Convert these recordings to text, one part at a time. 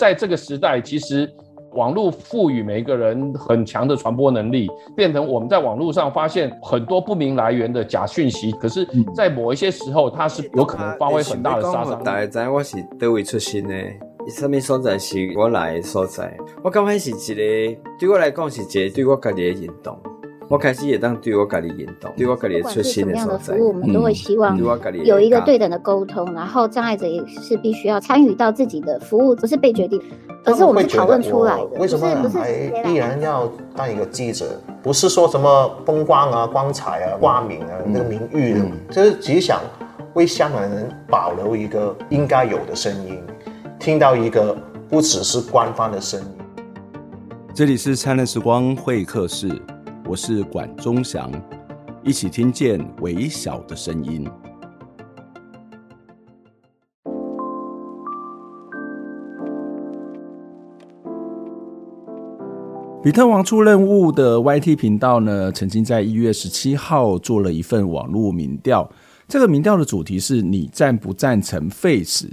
在这个时代，其实网络赋予每一个人很强的传播能力，变成我们在网络上发现很多不明来源的假讯息。可是，在某一些时候，它是有可能发挥很大的杀伤力。大家知我是德位出身的？什么所在是我来的所在？我刚开始是一个，对我来讲是一个对我家己的。我开始也当对我家己引导，对我家己出新的所在。不管是什么样的服务，我们都会希望有一个对等的沟通，嗯、然后障碍者也是必须要参与到自己的服务，不是被决定，而是我们讨论出来的。为什么还依然要当一个记者？不是说什么风光啊、光彩啊、挂名啊、那个名誉的，就是只想为香港人保留一个应该有的声音，听到一个不只是官方的声音。这里是灿烂时光会客室。我是管中祥，一起听见微小的声音。比特王出任务的 YT 频道呢，曾经在一月十七号做了一份网络民调。这个民调的主题是你赞不赞成废死？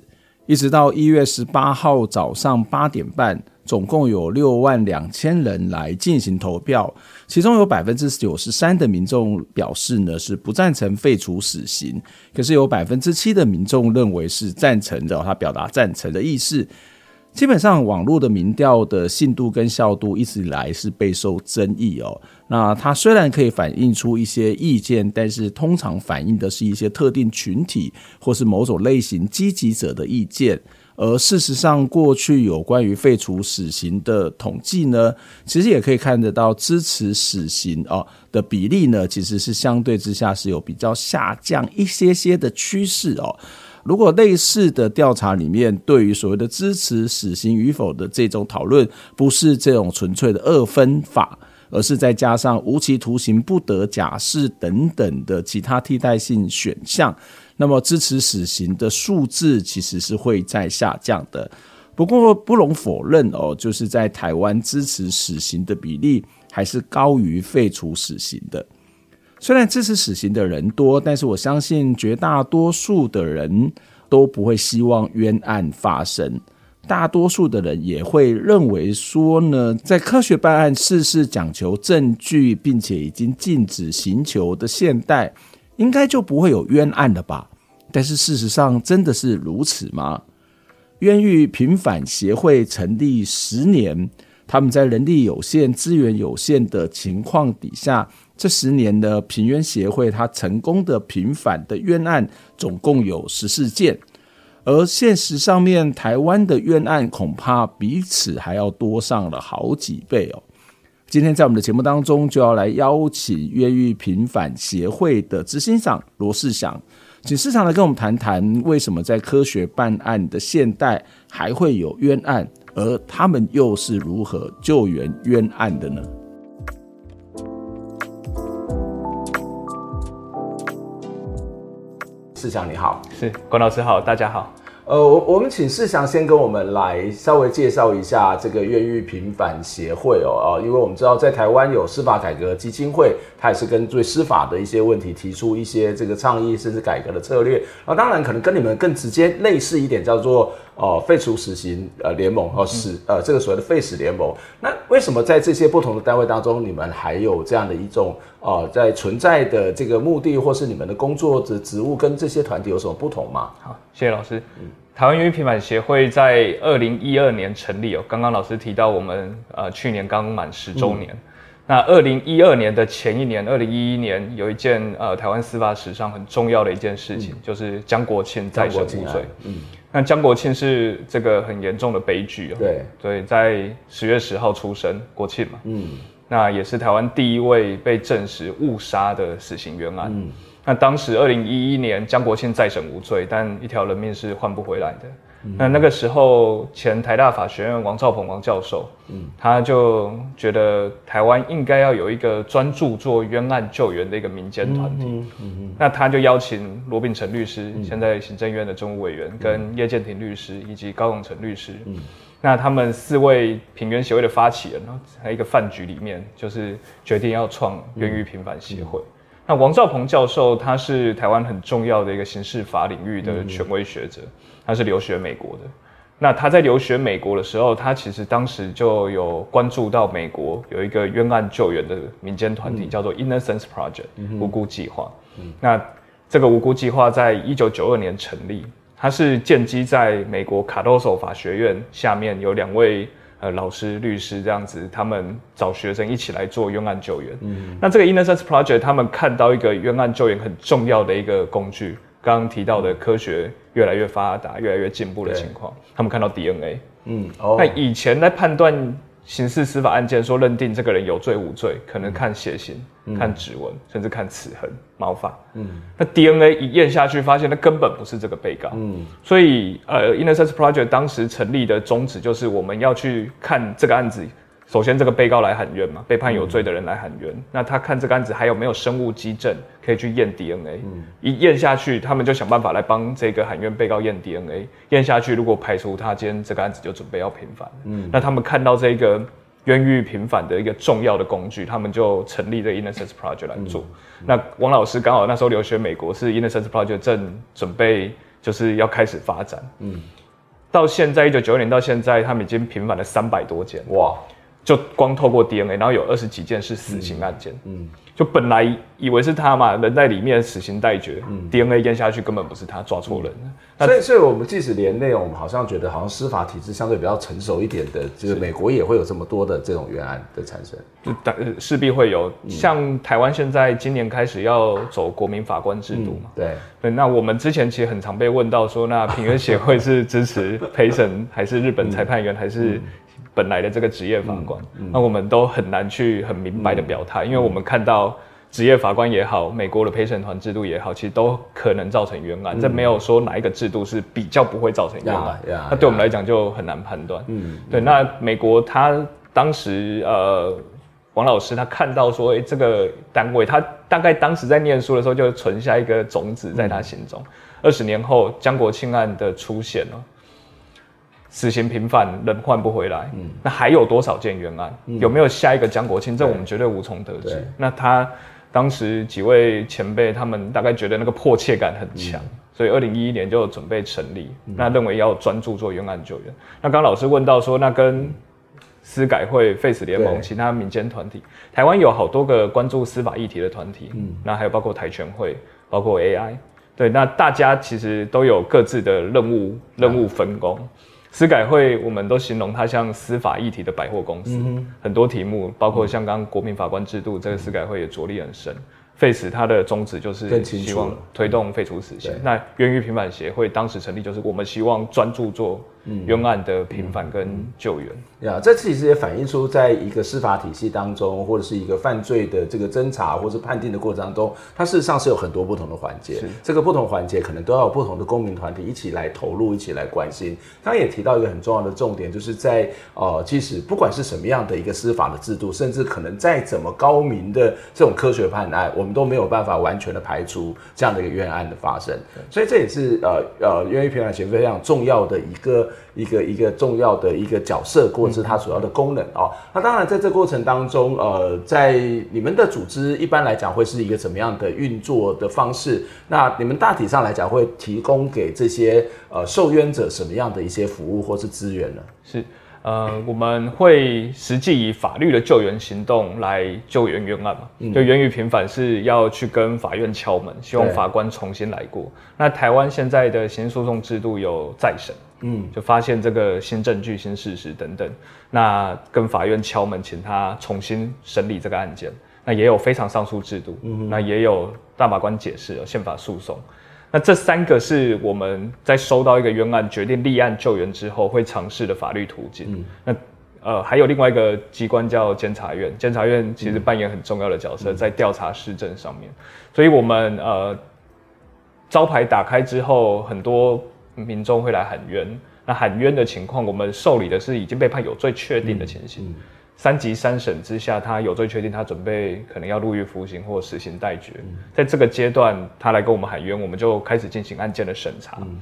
一直到一月十八号早上八点半。总共有六万两千人来进行投票，其中有百分之九十三的民众表示呢是不赞成废除死刑，可是有百分之七的民众认为是赞成的，他表达赞成的意思。基本上，网络的民调的信度跟效度一直以来是备受争议哦。那它虽然可以反映出一些意见，但是通常反映的是一些特定群体或是某种类型积极者的意见。而事实上，过去有关于废除死刑的统计呢，其实也可以看得到支持死刑哦的比例呢，其实是相对之下是有比较下降一些些的趋势哦。如果类似的调查里面，对于所谓的支持死刑与否的这种讨论，不是这种纯粹的二分法，而是再加上无期徒刑不得假释等等的其他替代性选项。那么支持死刑的数字其实是会在下降的，不过不容否认哦，就是在台湾支持死刑的比例还是高于废除死刑的。虽然支持死刑的人多，但是我相信绝大多数的人都不会希望冤案发生。大多数的人也会认为说呢，在科学办案、事事讲求证据，并且已经禁止刑求的现代。应该就不会有冤案了吧？但是事实上真的是如此吗？冤狱平反协会成立十年，他们在人力有限、资源有限的情况底下，这十年的平冤协会，它成功的平反的冤案总共有十四件，而现实上面台湾的冤案恐怕比此还要多上了好几倍哦。今天在我们的节目当中，就要来邀请越狱平反协会的执行长罗世祥，请市长来跟我们谈谈，为什么在科学办案的现代还会有冤案，而他们又是如何救援冤案的呢？市长你好，是关老师好，大家好。呃，我我们请世祥先跟我们来稍微介绍一下这个越狱平反协会哦，啊，因为我们知道在台湾有司法改革基金会，它也是根据司法的一些问题提出一些这个倡议，甚至改革的策略。啊，当然可能跟你们更直接类似一点，叫做哦废除死刑呃联盟哦死呃这个所谓的废死联盟。那为什么在这些不同的单位当中，你们还有这样的一种哦在存在的这个目的，或是你们的工作的职务跟这些团体有什么不同吗？好，谢谢老师。嗯。台湾冤狱平板协会在二零一二年成立哦，刚刚老师提到我们呃去年刚满十周年。嗯、那二零一二年的前一年，二零一一年有一件呃台湾司法史上很重要的一件事情，嗯、就是江国庆再审无罪。嗯，那江国庆是这个很严重的悲剧哦。对，对，在十月十号出生，国庆嘛。嗯，那也是台湾第一位被证实误杀的死刑冤案。嗯。那当时二零一一年，江国庆再审无罪，但一条人命是换不回来的。嗯、那那个时候，前台大法学院王兆鹏王教授，嗯，他就觉得台湾应该要有一个专注做冤案救援的一个民间团体。嗯嗯嗯、那他就邀请罗秉成律师，嗯、现在行政院的政务委员，跟叶建庭律师以及高永成律师。嗯、那他们四位平原协会的发起人，在一个饭局里面，就是决定要创冤狱平反协会。那王兆鹏教授，他是台湾很重要的一个刑事法领域的权威学者，他是留学美国的。那他在留学美国的时候，他其实当时就有关注到美国有一个冤案救援的民间团体，嗯、叫做 Innocence Project、嗯、无辜计划。嗯、那这个无辜计划在一九九二年成立，它是建基在美国卡多索法学院下面有两位呃老师律师这样子，他们找学生一起来做冤案救援。嗯、那这个 Innocence Project 他们看到一个冤案救援很重要的一个工具。刚刚提到的科学越来越发达、越来越进步的情况，他们看到 DNA，嗯，哦，那以前在判断刑事司法案件，说认定这个人有罪无罪，可能看血型、嗯、看指纹，甚至看齿痕、毛发，嗯，那 DNA 一验下去，发现那根本不是这个被告，嗯，所以呃，Innocence Project 当时成立的宗旨就是我们要去看这个案子。首先，这个被告来喊冤嘛，被判有罪的人来喊冤。嗯、那他看这个案子还有没有生物基证可以去验 DNA？、嗯、一验下去，他们就想办法来帮这个喊冤被告验 DNA。验下去，如果排除他，今天这个案子就准备要平反。嗯，那他们看到这个冤狱平反的一个重要的工具，他们就成立这 Innocence Project 来做。嗯、那王老师刚好那时候留学美国，是 Innocence Project 正准备就是要开始发展。嗯，到现在一九九二年到现在，他们已经平反了三百多件。哇！就光透过 DNA，然后有二十几件是死刑案件。嗯，嗯就本来以为是他嘛，人在里面死刑待决。嗯，DNA 验下去根本不是他，抓错人。嗯、所以，所以我们即使连那种好像觉得好像司法体制相对比较成熟一点的，就是美国也会有这么多的这种冤案的产生。就势必会有，像台湾现在今年开始要走国民法官制度嘛。嗯、对对，那我们之前其实很常被问到说，那平冤协会是支持 陪审还是日本裁判员还是？嗯本来的这个职业法官，那我们都很难去很明白的表态，嗯、因为我们看到职业法官也好，美国的陪审团制度也好，其实都可能造成冤案。嗯、这没有说哪一个制度是比较不会造成冤案，那对我们来讲就很难判断。嗯，对。那美国他当时呃，王老师他看到说，哎，这个单位他大概当时在念书的时候就存下一个种子在他心中。二十、嗯、年后江国庆案的出现了。死刑平反，人换不回来，嗯，那还有多少件冤案？嗯、有没有下一个江国庆？这我们绝对无从得知。那他当时几位前辈，他们大概觉得那个迫切感很强，嗯、所以二零一一年就准备成立，嗯、那认为要专注做冤案救援。那刚刚老师问到说，那跟司改会、废死联盟、其他民间团体，台湾有好多个关注司法议题的团体，嗯，那还有包括台权会，包括 AI，对，那大家其实都有各自的任务，任务分工。嗯司改会，我们都形容它像司法议题的百货公司，嗯、很多题目，包括像刚国民法官制度，嗯、这个司改会也着力很深。废死它的宗旨就是希望推动废除死刑。那冤狱平反协会当时成立，就是我们希望专注做冤案的平反跟救援。呀，这其实也反映出，在一个司法体系当中，或者是一个犯罪的这个侦查或者判定的过程当中，它事实上是有很多不同的环节。是这个不同环节可能都要有不同的公民团体一起来投入，一起来关心。刚刚也提到一个很重要的重点，就是在呃，即使不管是什么样的一个司法的制度，甚至可能再怎么高明的这种科学判案，我们都没有办法完全的排除这样的一个冤案的发生。所以这也是呃呃，冤狱平反协非常重要的一个。一个一个重要的一个角色，或者是它主要的功能哦。那当然，在这过程当中，呃，在你们的组织一般来讲会是一个怎么样的运作的方式？那你们大体上来讲会提供给这些呃受冤者什么样的一些服务或是资源呢？是。呃，我们会实际以法律的救援行动来救援冤案嘛？嗯、就冤狱平反是要去跟法院敲门，希望法官重新来过。那台湾现在的刑事诉讼制度有再审，嗯，就发现这个新证据、新事实等等，那跟法院敲门，请他重新审理这个案件。那也有非常上诉制度，嗯，那也有大法官解释，有宪法诉讼。那这三个是我们在收到一个冤案决定立案救援之后会尝试的法律途径。嗯、那呃还有另外一个机关叫监察院，监察院其实扮演很重要的角色，在调查市政上面。所以我们呃招牌打开之后，很多民众会来喊冤。那喊冤的情况，我们受理的是已经被判有罪确定的情形。嗯嗯三级三审之下，他有罪确定，他准备可能要入狱服刑或死刑待决。嗯、在这个阶段，他来跟我们喊冤，我们就开始进行案件的审查。嗯、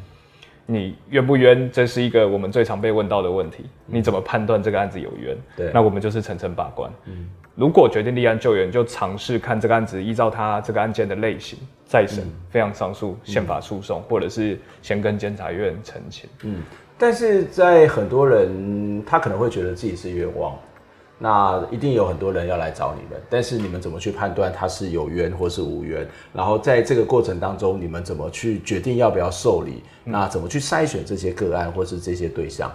你冤不冤？这是一个我们最常被问到的问题。嗯、你怎么判断这个案子有冤？对，那我们就是层层把关。嗯、如果决定立案救援，就尝试看这个案子依照他这个案件的类型再审，非常上诉、宪法诉讼，或者是先跟监察院澄清。嗯但是在很多人，他可能会觉得自己是冤枉，那一定有很多人要来找你们，但是你们怎么去判断他是有冤或是无冤？然后在这个过程当中，你们怎么去决定要不要受理？嗯、那怎么去筛选这些个案或是这些对象？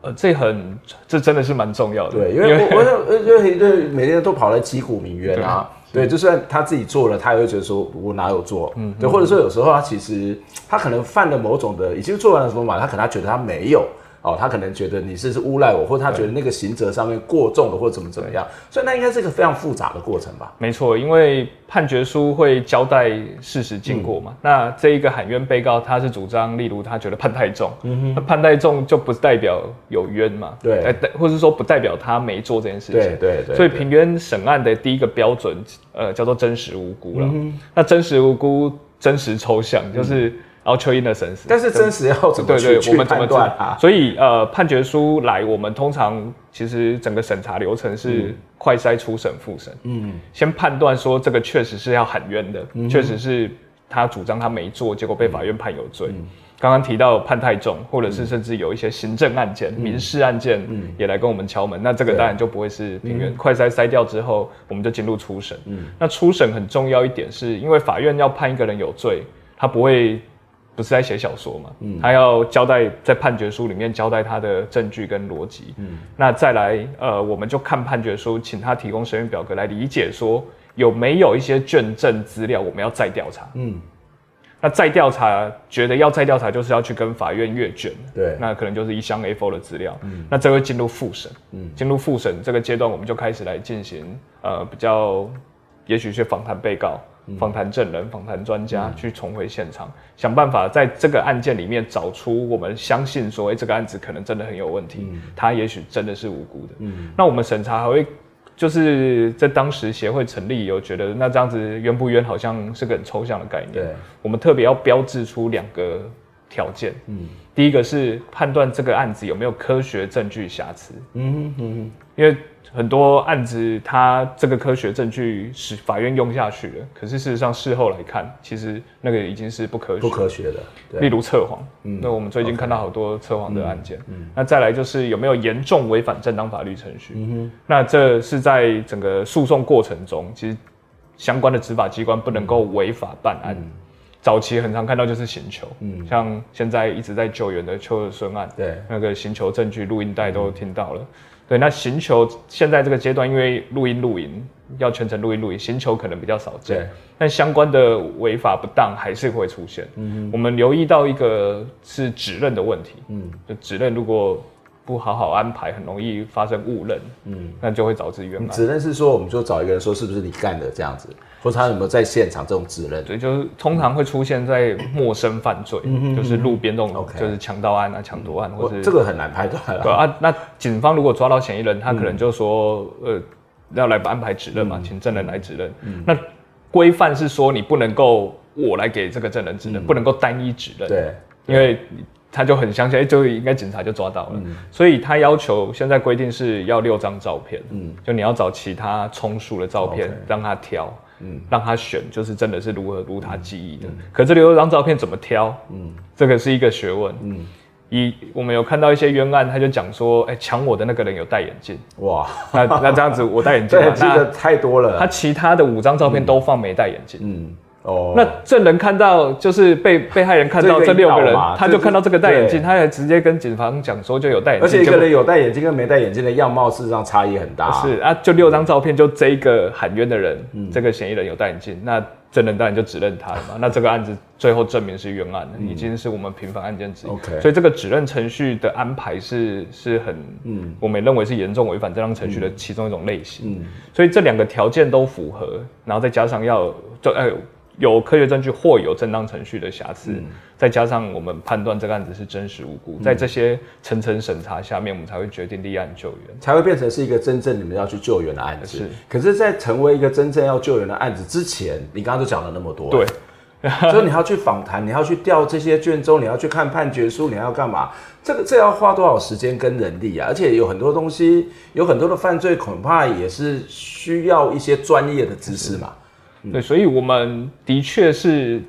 呃，这很，这真的是蛮重要的。对，因为我我因为因为每天都跑来击鼓鸣冤啊。对，就算他自己做了，他也会觉得说，我哪有做？嗯，对，或者说有时候他其实他可能犯了某种的，已经做完了什么嘛，他可能他觉得他没有。哦，他可能觉得你是是诬赖我，或者他觉得那个刑责上面过重了，或者怎么怎么样，所以那应该是一个非常复杂的过程吧？没错，因为判决书会交代事实经过嘛。嗯、那这一个喊冤被告，他是主张，例如他觉得判太重，嗯，那判太重就不代表有冤嘛？对，或者说不代表他没做这件事情。对对对。所以平冤审案的第一个标准，呃，叫做真实无辜了。嗯、那真实无辜，真实抽象，就是。嗯 Ultra innocence，但是真实要怎么去对我们怎么断啊？所以呃，判决书来，我们通常其实整个审查流程是快筛、初审、复审。嗯，先判断说这个确实是要喊冤的，确、嗯、实是他主张他没做，结果被法院判有罪。刚刚、嗯、提到判太重，或者是甚至有一些行政案件、嗯、民事案件也来跟我们敲门，嗯、那这个当然就不会是平冤。快筛筛掉之后，我们就进入初审。嗯，那初审很重要一点是，因为法院要判一个人有罪，他不会。不是在写小说嘛？嗯，他要交代在判决书里面交代他的证据跟逻辑。嗯，那再来，呃，我们就看判决书，请他提供审讯表格来理解，说有没有一些卷证资料我们要再调查。嗯，那再调查，觉得要再调查，就是要去跟法院阅卷。对，那可能就是一箱 A4 的资料。嗯，那这会进入复审。嗯，进入复审这个阶段，我们就开始来进行呃比较，也许去访谈被告。访谈证人、访谈专家，去重回现场，嗯、想办法在这个案件里面找出我们相信说，哎，这个案子可能真的很有问题，嗯、他也许真的是无辜的。嗯，那我们审查还会，就是在当时协会成立以后，觉得那这样子冤不冤，好像是个很抽象的概念。对，我们特别要标志出两个条件。嗯，第一个是判断这个案子有没有科学证据瑕疵。嗯哼，因为。很多案子，它这个科学证据是法院用下去了，可是事实上事后来看，其实那个已经是不科学、不科学的。例如测谎，嗯，那我们最近看到好多测谎的案件。嗯，那再来就是有没有严重违反正当法律程序？那这是在整个诉讼过程中，其实相关的执法机关不能够违法办案。早期很常看到就是刑求，嗯，像现在一直在救援的邱儿孙案，对，那个刑求证据录音带都听到了。对，那行球现在这个阶段，因为录音录影要全程录音录影，行球可能比较少见。对，但相关的违法不当还是会出现。嗯哼，我们留意到一个是指认的问题。嗯，就指认如果不好好安排，很容易发生误认。嗯，那就会导致冤案。指认是说，我们就找一个人说是不是你干的这样子。或者他有没有在现场这种指认？对，就是通常会出现在陌生犯罪，嗯、就是路边这种，就是强盗案啊、抢夺案，或者这个很难判断了。对啊，那警方如果抓到嫌疑人，他可能就说，嗯、呃，要来安排指认嘛，嗯、请证人来指认。嗯、那规范是说，你不能够我来给这个证人指认，嗯、不能够单一指认。对，因为他就很相信，哎，就应该警察就抓到了。嗯、所以他要求现在规定是要六张照片，嗯，就你要找其他充数的照片.让他挑。嗯，让他选，就是真的是如何如他记忆的。可这六张照片怎么挑？嗯，这个是一个学问。嗯，一我们有看到一些冤案，他就讲说，哎、欸，抢我的那个人有戴眼镜。哇，那那这样子我戴眼镜，这个太多了。他其他的五张照片都放没戴眼镜。嗯。哦，那证人看到就是被被害人看到这六个人，他就看到这个戴眼镜，他还直接跟警方讲说就有戴眼镜，而且一个人有戴眼镜跟没戴眼镜的样貌事实上差异很大。是啊，就六张照片，就这一个喊冤的人，这个嫌疑人有戴眼镜，那证人当然就指认他了嘛。那这个案子最后证明是冤案，已经是我们平凡案件之一。OK，所以这个指认程序的安排是是很，嗯，我们认为是严重违反正当程序的其中一种类型。嗯，所以这两个条件都符合，然后再加上要就哎。有科学证据或有正当程序的瑕疵，嗯、再加上我们判断这个案子是真实无辜，嗯、在这些层层审查下面，我们才会决定立案救援，才会变成是一个真正你们要去救援的案子。是，可是，在成为一个真正要救援的案子之前，你刚刚都讲了那么多，对，所以你要去访谈，你要去调这些卷宗，你要去看判决书，你要干嘛？这个这要花多少时间跟人力啊？而且有很多东西，有很多的犯罪，恐怕也是需要一些专业的知识嘛。对，所以我们的确是，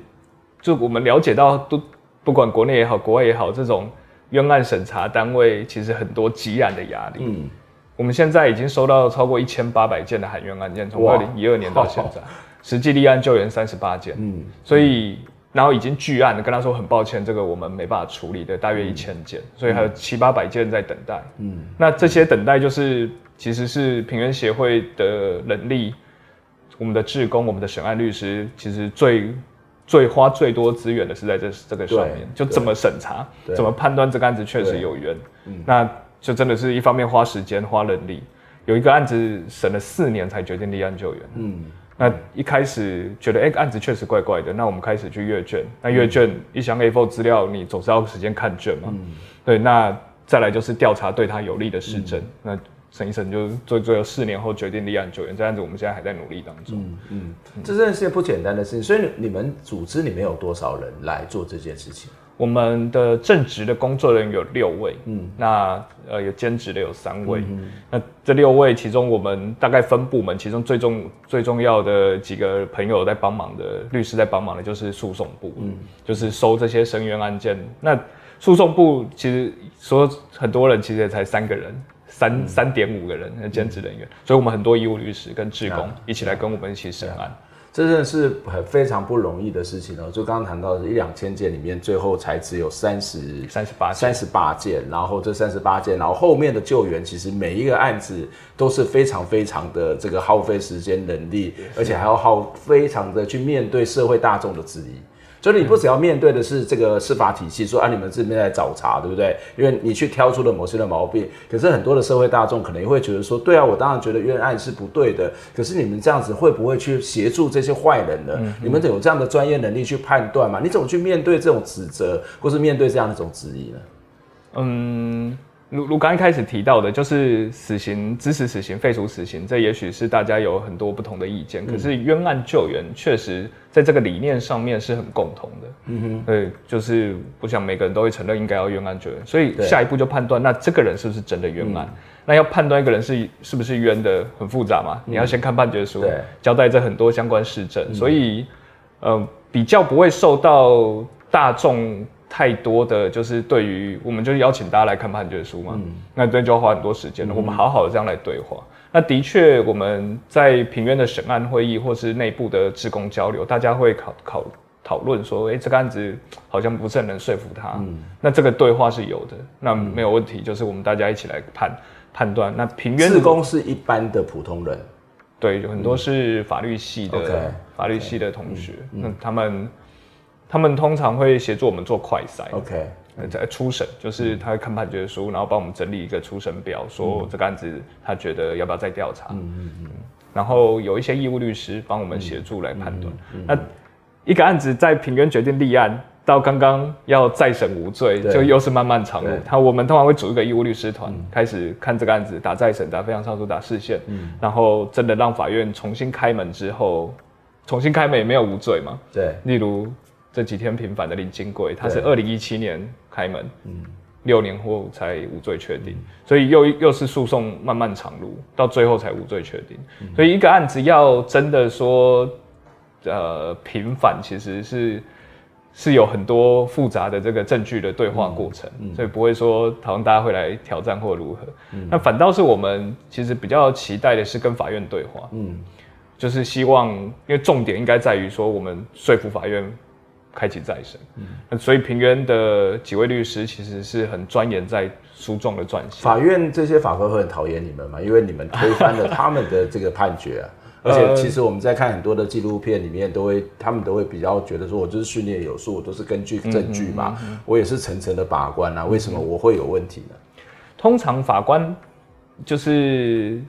就我们了解到，都不管国内也好，国外也好，这种冤案审查单位其实很多积案的压力。嗯，我们现在已经收到超过一千八百件的喊冤案件，从二零一二年到现在，实际立案救援三十八件。嗯，所以然后已经拒案，跟他说很抱歉，这个我们没办法处理的，大约一千件，所以还有七八百件在等待。嗯，那这些等待就是其实是平原协会的能力。我们的志工，我们的审案律师，其实最最花最多资源的是在这这个上面，就怎么审查，怎么判断这个案子确实有冤，那就真的是一方面花时间花人力，有一个案子审了四年才决定立案救援，嗯，那一开始觉得哎、欸、案子确实怪怪的，那我们开始去阅卷，那阅卷一箱 A4 资料，你总是要时间看卷嘛，对，那再来就是调查对他有利的事证，那。审一审就做最后四年后决定立案救援，这样子我们现在还在努力当中。嗯嗯，嗯这真的是不简单的事情。所以你们组织里面有多少人来做这件事情？我们的正职的工作人员有六位，嗯，那呃有兼职的有三位。嗯、那这六位其中，我们大概分部门，其中最重最重要的几个朋友在帮忙的律师在帮忙的，就是诉讼部，嗯，就是收这些声冤案件。那诉讼部其实说很多人，其实也才三个人。三三点五个人的兼职人员，所以我们很多医务律师跟志工一起来跟我们一起审案，这真的是很非常不容易的事情哦。就刚刚谈到的一两千件里面，最后才只有三十三十八三十八件，然后这三十八件，然后后面的救援，其实每一个案子都是非常非常的这个耗费时间能力，而且还要耗非常的去面对社会大众的质疑。所以你不只要面对的是这个司法体系，说啊你们这边在找茬，对不对？因为你去挑出了某些的毛病，可是很多的社会大众可能也会觉得说，对啊，我当然觉得冤案是不对的，可是你们这样子会不会去协助这些坏人呢？嗯、你们得有这样的专业能力去判断嘛？你怎么去面对这种指责，或是面对这样的一种质疑呢？嗯。如如刚一开始提到的，就是死刑支持死刑废除死刑，这也许是大家有很多不同的意见。可是冤案救援确实在这个理念上面是很共同的。嗯哼，对，就是我想每个人都会承认应该要冤案救援，所以下一步就判断那这个人是不是真的冤案。嗯、那要判断一个人是是不是冤的很复杂嘛？嗯、你要先看判决书，对交代这很多相关事证，嗯、所以呃比较不会受到大众。太多的就是对于我们就是邀请大家来看判决书嘛，嗯、那这就要花很多时间了。嗯、我们好好的这样来对话。那的确我们在平原的审案会议或是内部的职工交流，大家会考考讨论说，哎、欸，这个案子好像不是很能说服他。嗯、那这个对话是有的，那没有问题，就是我们大家一起来判判断。那平原职工是一般的普通人，对，有很多是法律系的、嗯、法律系的同学，那、他们。他们通常会协助我们做快筛，OK，在初审，就是他会看判决书，然后帮我们整理一个初审表，说这个案子他觉得要不要再调查，嗯嗯嗯，然后有一些义务律师帮我们协助来判断。那一个案子在平原决定立案到刚刚要再审无罪，就又是漫漫长路。他我们通常会组一个义务律师团，开始看这个案子，打再审、打非常上诉、打视线，嗯，然后真的让法院重新开门之后，重新开门也没有无罪嘛？对，例如。这几天平反的林金贵，他是二零一七年开门，嗯，六年后才无罪确定，所以又又是诉讼漫漫长路，到最后才无罪确定。所以一个案子要真的说，呃，平反其实是是有很多复杂的这个证据的对话过程，所以不会说好像大家会来挑战或如何。那反倒是我们其实比较期待的是跟法院对话，嗯，就是希望，因为重点应该在于说我们说服法院。开启再审，嗯，所以平原的几位律师其实是很钻研在诉状的撰写。法院这些法官会很讨厌你们嘛？因为你们推翻了他们的这个判决啊。而且其实我们在看很多的纪录片里面，都会他们都会比较觉得说，我就是训练有素，我都是根据证据嘛，嗯嗯嗯嗯、我也是层层的把关啊，为什么我会有问题呢？通常法官就是。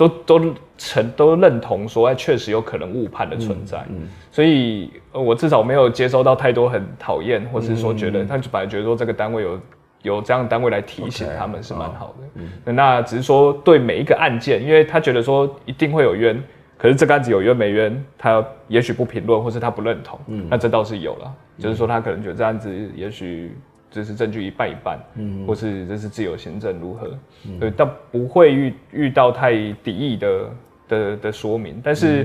都都承都认同说，哎，确实有可能误判的存在，嗯嗯、所以我至少没有接收到太多很讨厌，或是说觉得，他就本来觉得说这个单位有有这样的单位来提醒他们是蛮好的，嗯。嗯、那只是说对每一个案件，因为他觉得说一定会有冤，可是这个案子有冤没冤，他也许不评论，或是他不认同，嗯、那这倒是有了，嗯、就是说他可能觉得这案子也许。这是证据一半一半，嗯，或是这是自由行政如何？嗯、对，但不会遇遇到太敌意的的的说明。但是，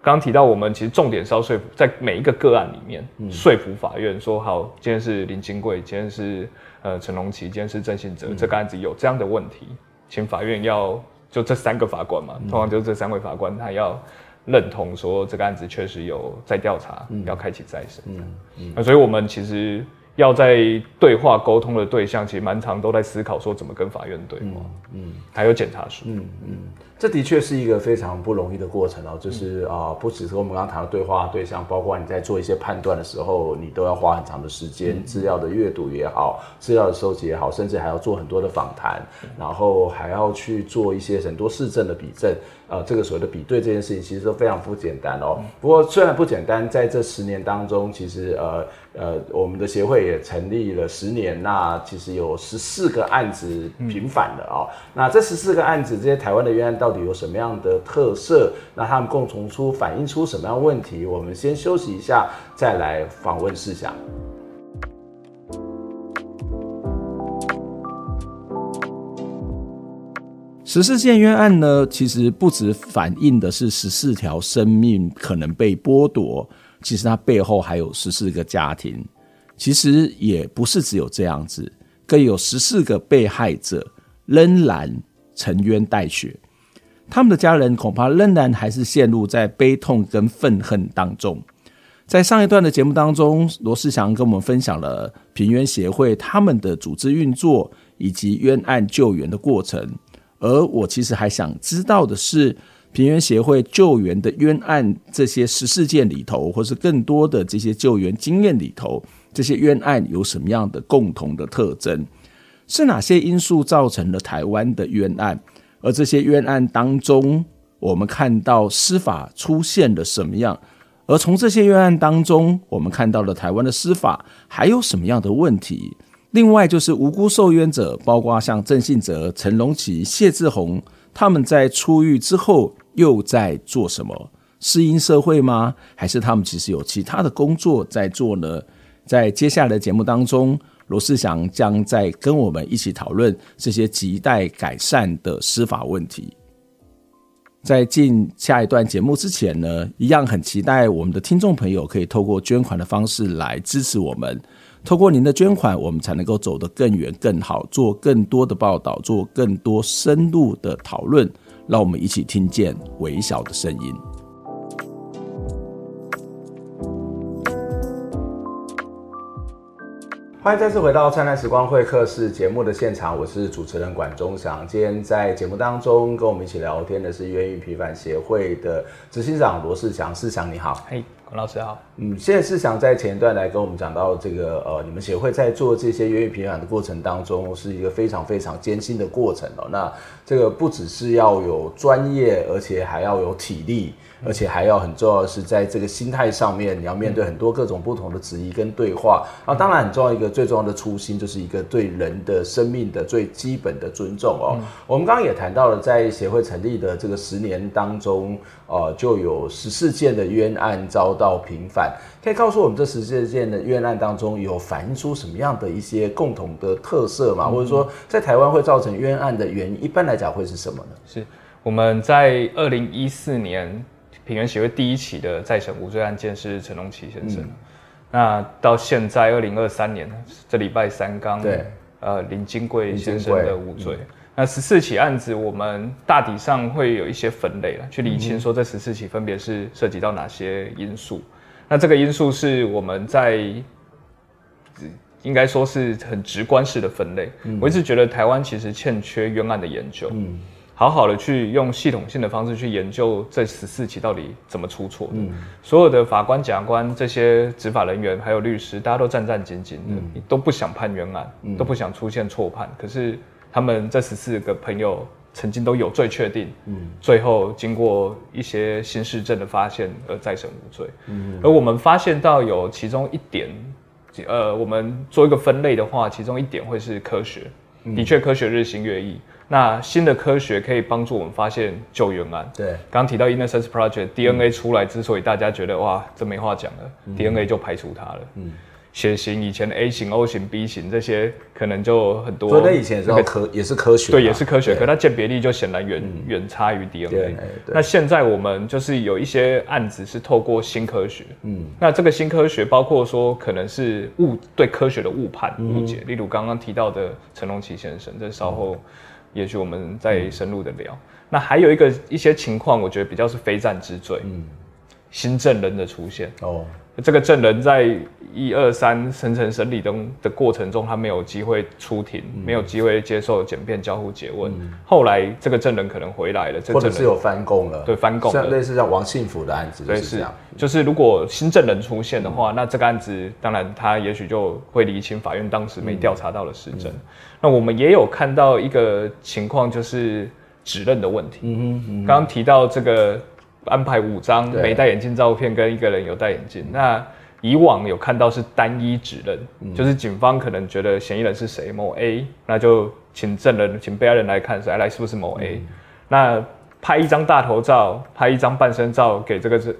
刚刚提到，我们其实重点是要说服，在每一个个案里面，嗯、说服法院说好，今天是林金贵，今天是呃陈龙奇，今天是郑信哲，嗯、这个案子有这样的问题，请法院要就这三个法官嘛，嗯、通常就是这三位法官，他要认同说这个案子确实有在调查，嗯、要开启再审。嗯嗯，那所以我们其实。要在对话沟通的对象，其实蛮常都在思考说怎么跟法院对话，嗯，嗯。还有检察署，嗯嗯，这的确是一个非常不容易的过程哦，就是啊、呃，不只是我们刚刚谈的对话对象，包括你在做一些判断的时候，你都要花很长的时间，资料的阅读也好，资料的收集也好，甚至还要做很多的访谈，然后还要去做一些很多市政的比证。呃，这个所谓的比对这件事情，其实都非常不简单哦。不过虽然不简单，在这十年当中，其实呃呃，我们的协会也成立了十年，那其实有十四个案子平反了哦。嗯、那这十四个案子，这些台湾的冤案到底有什么样的特色？那他们共同出反映出什么样的问题？我们先休息一下，再来访问世祥。十四件冤案呢，其实不只反映的是十四条生命可能被剥夺，其实它背后还有十四个家庭。其实也不是只有这样子，更有十四个被害者仍然沉冤待雪，他们的家人恐怕仍然还是陷入在悲痛跟愤恨当中。在上一段的节目当中，罗世祥跟我们分享了平冤协会他们的组织运作以及冤案救援的过程。而我其实还想知道的是，平原协会救援的冤案这些十四件里头，或是更多的这些救援经验里头，这些冤案有什么样的共同的特征？是哪些因素造成了台湾的冤案？而这些冤案当中，我们看到司法出现了什么样？而从这些冤案当中，我们看到了台湾的司法还有什么样的问题？另外就是无辜受冤者，包括像郑信哲、陈龙奇、谢志宏，他们在出狱之后又在做什么？适应社会吗？还是他们其实有其他的工作在做呢？在接下来的节目当中，罗世祥将在跟我们一起讨论这些亟待改善的司法问题。在进下一段节目之前呢，一样很期待我们的听众朋友可以透过捐款的方式来支持我们。透过您的捐款，我们才能够走得更远、更好，做更多的报道，做更多深入的讨论。让我们一起听见微小的声音。欢迎再次回到灿烂时光会客室节目的现场，我是主持人管中祥。今天在节目当中跟我们一起聊天的是冤狱平反协会的执行长罗世祥。世祥你好，嘿，老师好。嗯，现在是想在前一段来跟我们讲到这个呃，你们协会在做这些越狱平反的过程当中，是一个非常非常艰辛的过程哦。那这个不只是要有专业，而且还要有体力。而且还要很重要的是，在这个心态上面，你要面对很多各种不同的质疑跟对话。啊，当然很重要一个最重要的初心，就是一个对人的生命的最基本的尊重哦。我们刚刚也谈到了，在协会成立的这个十年当中，呃，就有十四件的冤案遭到平反。可以告诉我们，这十四件的冤案当中有反映出什么样的一些共同的特色吗？或者说，在台湾会造成冤案的原因，一般来讲会是什么呢？是我们在二零一四年。平原协会第一起的再审无罪案件是陈龙奇先生，嗯、那到现在二零二三年，这礼拜三刚对。呃林金贵先生的无罪，嗯、那十四起案子我们大体上会有一些分类了，去理清说这十四起分别是涉及到哪些因素，嗯、那这个因素是我们在应该说是很直观式的分类，嗯、我一直觉得台湾其实欠缺冤案的研究。嗯好好的去用系统性的方式去研究这十四起到底怎么出错的。嗯，所有的法官、检察官这些执法人员还有律师，大家都战战兢兢的，嗯、都不想判冤案，嗯、都不想出现错判。可是他们这十四个朋友曾经都有罪确定，嗯，最后经过一些新事证的发现而再审无罪。嗯，而我们发现到有其中一点，呃，我们做一个分类的话，其中一点会是科学，嗯、的确科学日新月异。那新的科学可以帮助我们发现救援案。对，刚刚提到 Innocence Project，DNA 出来之所以大家觉得哇，这没话讲了，DNA 就排除它了。嗯，血型以前 A 型、O 型、B 型这些可能就很多。所以那以前是科也是科学，对，也是科学，可它鉴别力就显然远远差于 DNA。那现在我们就是有一些案子是透过新科学，嗯，那这个新科学包括说可能是误对科学的误判误解，例如刚刚提到的陈龙奇先生，这稍后也许我们再深入的聊。那还有一个一些情况，我觉得比较是非战之罪，嗯，新政人的出现哦。这个证人在一二三层层审理中的过程中，他没有机会出庭，嗯、没有机会接受检辩、交互诘问。嗯、后来这个证人可能回来了，或者是有翻供了，对，翻供了，像类似像王信福的案子就是这样。是就是如果新证人出现的话，嗯、那这个案子当然他也许就会厘清法院当时没调查到的实证。嗯、那我们也有看到一个情况，就是指认的问题。嗯哼，嗯哼刚刚提到这个。安排五张没戴眼镜照片，跟一个人有戴眼镜。那以往有看到是单一指认，嗯、就是警方可能觉得嫌疑人是谁某 A，那就请证人、请被害人来看，谁来是不是某 A？、嗯、那拍一张大头照，拍一张半身照给这个证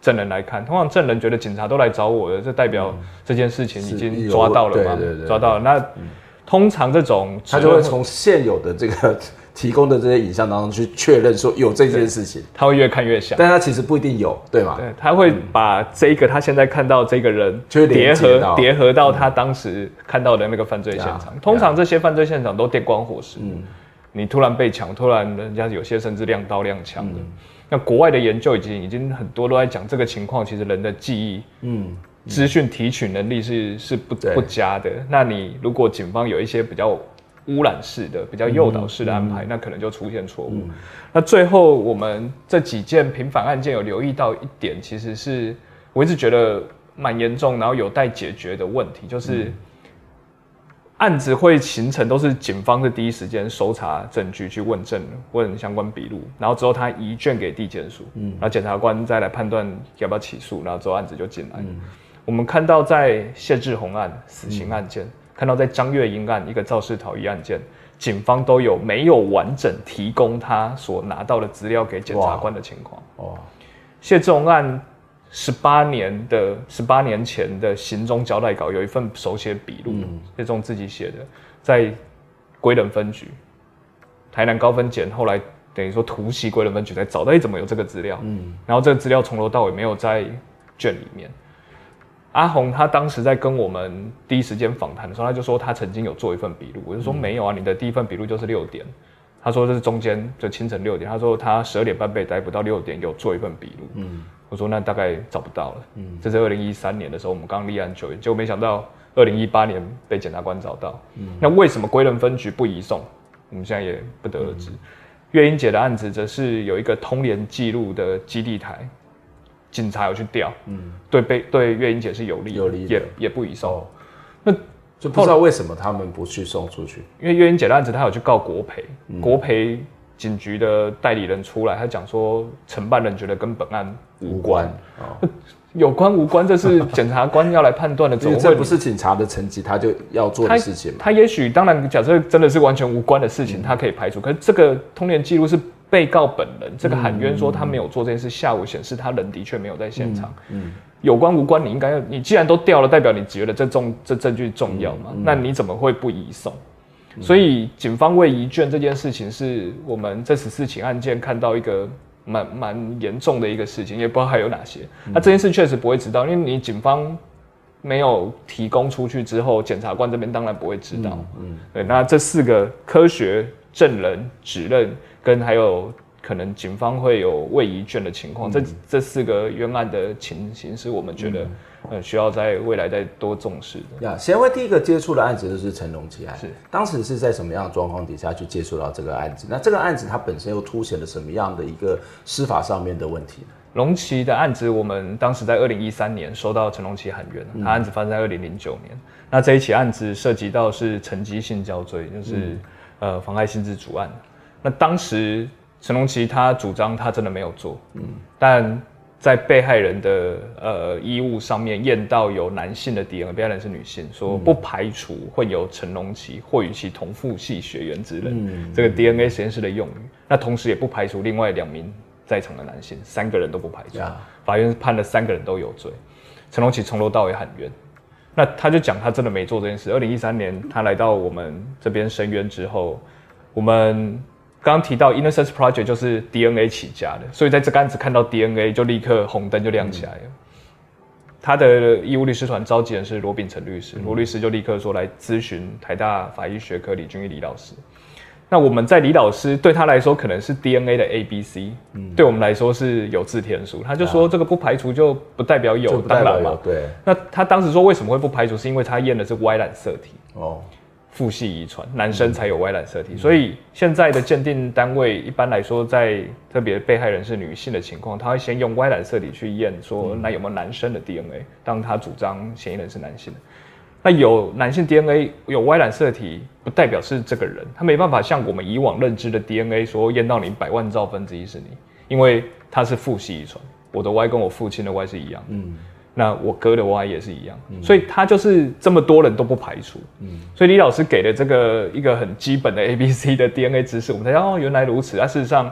证人来看。通常证人觉得警察都来找我了，这代表这件事情已经抓到了嘛？对对对，抓到了。那、嗯、通常这种他就会从现有的这个。提供的这些影像当中去确认说有这件事情，他会越看越像，但他其实不一定有，对吗？对，他会把这个他现在看到这个人就叠合叠合到他当时看到的那个犯罪现场。通常这些犯罪现场都电光火石，嗯，你突然被抢，突然人家有些甚至亮刀亮枪的。那国外的研究已经已经很多都在讲这个情况，其实人的记忆，嗯，资讯提取能力是是不不佳的。那你如果警方有一些比较。污染式的、比较诱导式的安排，那可能就出现错误。嗯、那最后我们这几件平反案件有留意到一点，其实是我一直觉得蛮严重，然后有待解决的问题，就是案子会形成都是警方的第一时间搜查证据去问证、问相关笔录，然后之后他移卷给地检署，嗯，然后检察官再来判断要不要起诉，然后之后案子就进来。嗯、我们看到在谢志宏案死刑案件。嗯看到在张月英案一个肇事逃逸案件，警方都有没有完整提供他所拿到的资料给检察官的情况。哦，谢志宏案十八年的十八年前的行踪交代稿有一份手写笔录，谢志宏自己写的，在归仁分局，台南高分检后来等于说突袭归仁分局才找到，哎，怎么有这个资料？嗯，然后这个资料从头到尾没有在卷里面。阿红他当时在跟我们第一时间访谈的时候，他就说他曾经有做一份笔录，我就说没有啊，你的第一份笔录就是六点，他说这是中间就清晨六点，他说他十二点半被逮捕到六点有做一份笔录，嗯，我说那大概找不到了，嗯，这是二零一三年的时候我们刚立案九月，结果没想到二零一八年被检察官找到，嗯，那为什么归仁分局不移送？我们现在也不得而知。月英姐的案子则是有一个通联记录的基地台。警察有去调，嗯，对，被对月英姐是有利，有利，也也不移送。哦、那就不知道为什么他们不去送出去。因为月英姐的案子，他有去告国赔，嗯、国赔警局的代理人出来，他讲说承办人觉得跟本案无关，哦、有关无关，这是检察官要来判断的。因为这不是警察的层级，他就要做的事情嘛。他，他也许当然，假设真的是完全无关的事情，嗯、他可以排除。可是这个通联记录是。被告本人这个喊冤说他没有做这件事，下午显示他人的确没有在现场。嗯，有关无关，你应该要，你既然都掉了，代表你觉得这重这证据重要嘛？那你怎么会不移送？所以警方未移卷这件事情，是我们这十四起案件看到一个蛮蛮严重的一个事情，也不知道还有哪些。那这件事确实不会知道，因为你警方没有提供出去之后，检察官这边当然不会知道。嗯，对，那这四个科学证人指认。跟还有可能警方会有位移卷的情况，嗯、这这四个冤案的情形是我们觉得呃需要在未来再多重视的。呀，协会第一个接触的案子就是陈龙奇案，是当时是在什么样的状况底下去接触到这个案子？那这个案子它本身又凸显了什么样的一个司法上面的问题呢？龙奇的案子，我们当时在二零一三年收到陈龙奇喊冤，他案子发生在二零零九年。嗯、那这一起案子涉及到是层级性交罪，就是、嗯、呃妨害性自主案。那当时陈龙奇他主张他真的没有做，嗯，但在被害人的呃衣物上面验到有男性的 DNA，被害人是女性，说不排除会有陈龙奇或与其同父系血缘之人，嗯，这个 DNA 实验室的用语。那同时也不排除另外两名在场的男性，三个人都不排除，法院判了三个人都有罪。陈龙奇从头到尾喊冤，那他就讲他真的没做这件事。二零一三年他来到我们这边申冤之后，我们刚刚提到 Innocence Project 就是 DNA 起家的，所以在这个案子看到 DNA 就立刻红灯就亮起来了。他的义务律师团召集人是罗秉成律师，罗律师就立刻说来咨询台大法医学科李俊义李老师。那我们在李老师对他来说可能是 DNA 的 A B C，嗯，对我们来说是有字天书。他就说这个不排除就不代表有，当然嘛，对。那他当时说为什么会不排除，是因为他验的是 Y 染色体哦，父系遗传，男生才有 Y 染色体，嗯、所以现在的鉴定单位一般来说，在特别被害人是女性的情况，他会先用 Y 染色体去验，说那有没有男生的 DNA，当他主张嫌疑人是男性的。那有男性 DNA 有 Y 染色体，不代表是这个人，他没办法像我们以往认知的 DNA 说验到你百万兆分之一是你，因为他是父系遗传，我的 Y 跟我父亲的 Y 是一样，嗯，那我哥的 Y 也是一样，嗯，所以他就是这么多人都不排除，嗯，所以李老师给的这个一个很基本的 ABC 的 DNA 知识，我们才哦原来如此，啊事实上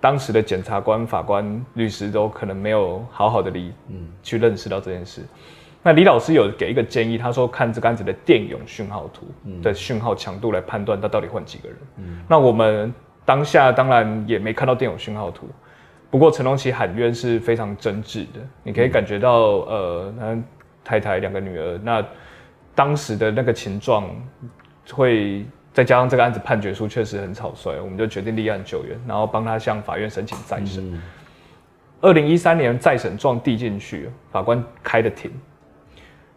当时的检察官、法官、律师都可能没有好好的理，嗯，去认识到这件事。那李老师有给一个建议，他说看这个案子的电泳讯号图的讯号强度来判断他到底换几个人。嗯，那我们当下当然也没看到电泳讯号图，不过陈龙奇喊冤是非常真挚的，你可以感觉到呃，他太太两个女儿，那当时的那个情状，会再加上这个案子判决书确实很草率，我们就决定立案救援，然后帮他向法院申请再审。二零一三年再审状递进去，法官开的庭。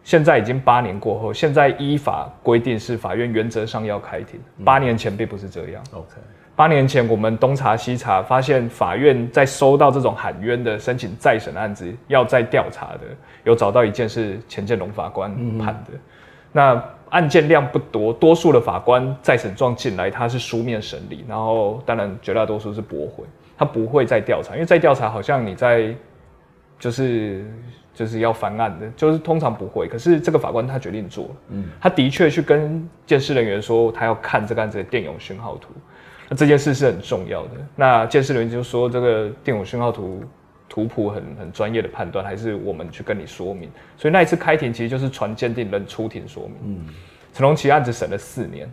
现在已经八年过后，现在依法规定是法院原则上要开庭。八年前并不是这样。OK，八年前我们东查西查，发现法院在收到这种喊冤的申请再审案子，要再调查的，有找到一件是钱建龙法官判的。嗯、那案件量不多，多数的法官再审状进来，他是书面审理，然后当然绝大多数是驳回，他不会再调查，因为再调查好像你在就是。就是要翻案的，就是通常不会。可是这个法官他决定做了，嗯，他的确去跟鉴识人员说，他要看这个案子的电泳讯号图。那这件事是很重要的。那鉴识人员就说，这个电泳讯号图图谱很很专业的判断，还是我们去跟你说明。所以那一次开庭其实就是传鉴定人出庭说明。嗯，陈龙奇案子审了四年，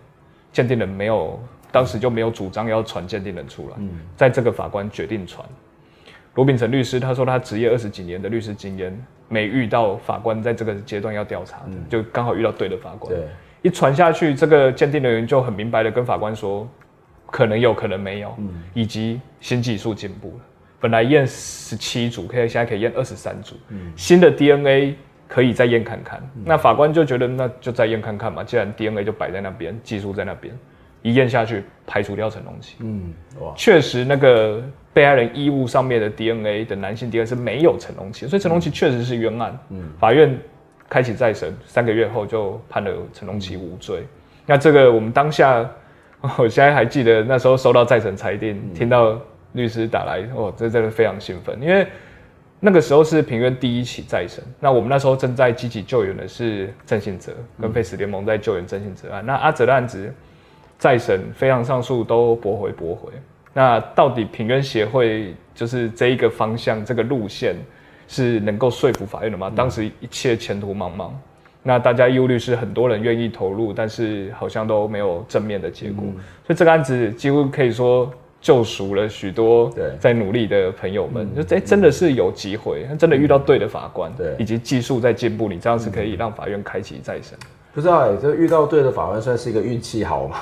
鉴定人没有，当时就没有主张要传鉴定人出来。嗯，在这个法官决定传。罗秉成律师他说，他职业二十几年的律师经验，没遇到法官在这个阶段要调查的，嗯、就刚好遇到对的法官。对，一传下去，这个鉴定人员就很明白的跟法官说，可能有可能没有，嗯、以及新技术进步了，本来验十七组，可以现在可以验二十三组，嗯、新的 DNA 可以再验看看。嗯、那法官就觉得，那就再验看看嘛，既然 DNA 就摆在那边，技术在那边，一验下去，排除掉陈龙奇。嗯，哇，确实那个。被害人衣物上面的 DNA 的男性 DNA 是没有陈龙奇，所以陈龙奇确实是冤案。嗯，法院开启再审，三个月后就判了陈龙奇无罪。嗯、那这个我们当下，我现在还记得那时候收到再审裁定，嗯、听到律师打来，哦，这真的非常兴奋，因为那个时候是平冤第一起再审。那我们那时候正在积极救援的是郑信哲，跟废死联盟在救援郑信哲案。嗯、那阿哲的案子再审、非常上诉都驳回驳回。那到底平冤协会就是这一个方向，这个路线是能够说服法院的吗？当时一切前途茫茫，那大家忧虑是很多人愿意投入，但是好像都没有正面的结果，所以这个案子几乎可以说救赎了许多在努力的朋友们。就这真的是有机会，真的遇到对的法官，对，以及技术在进步，你这样是可以让法院开启再审。不知道哎、欸，这遇到对的法官算是一个运气好吗？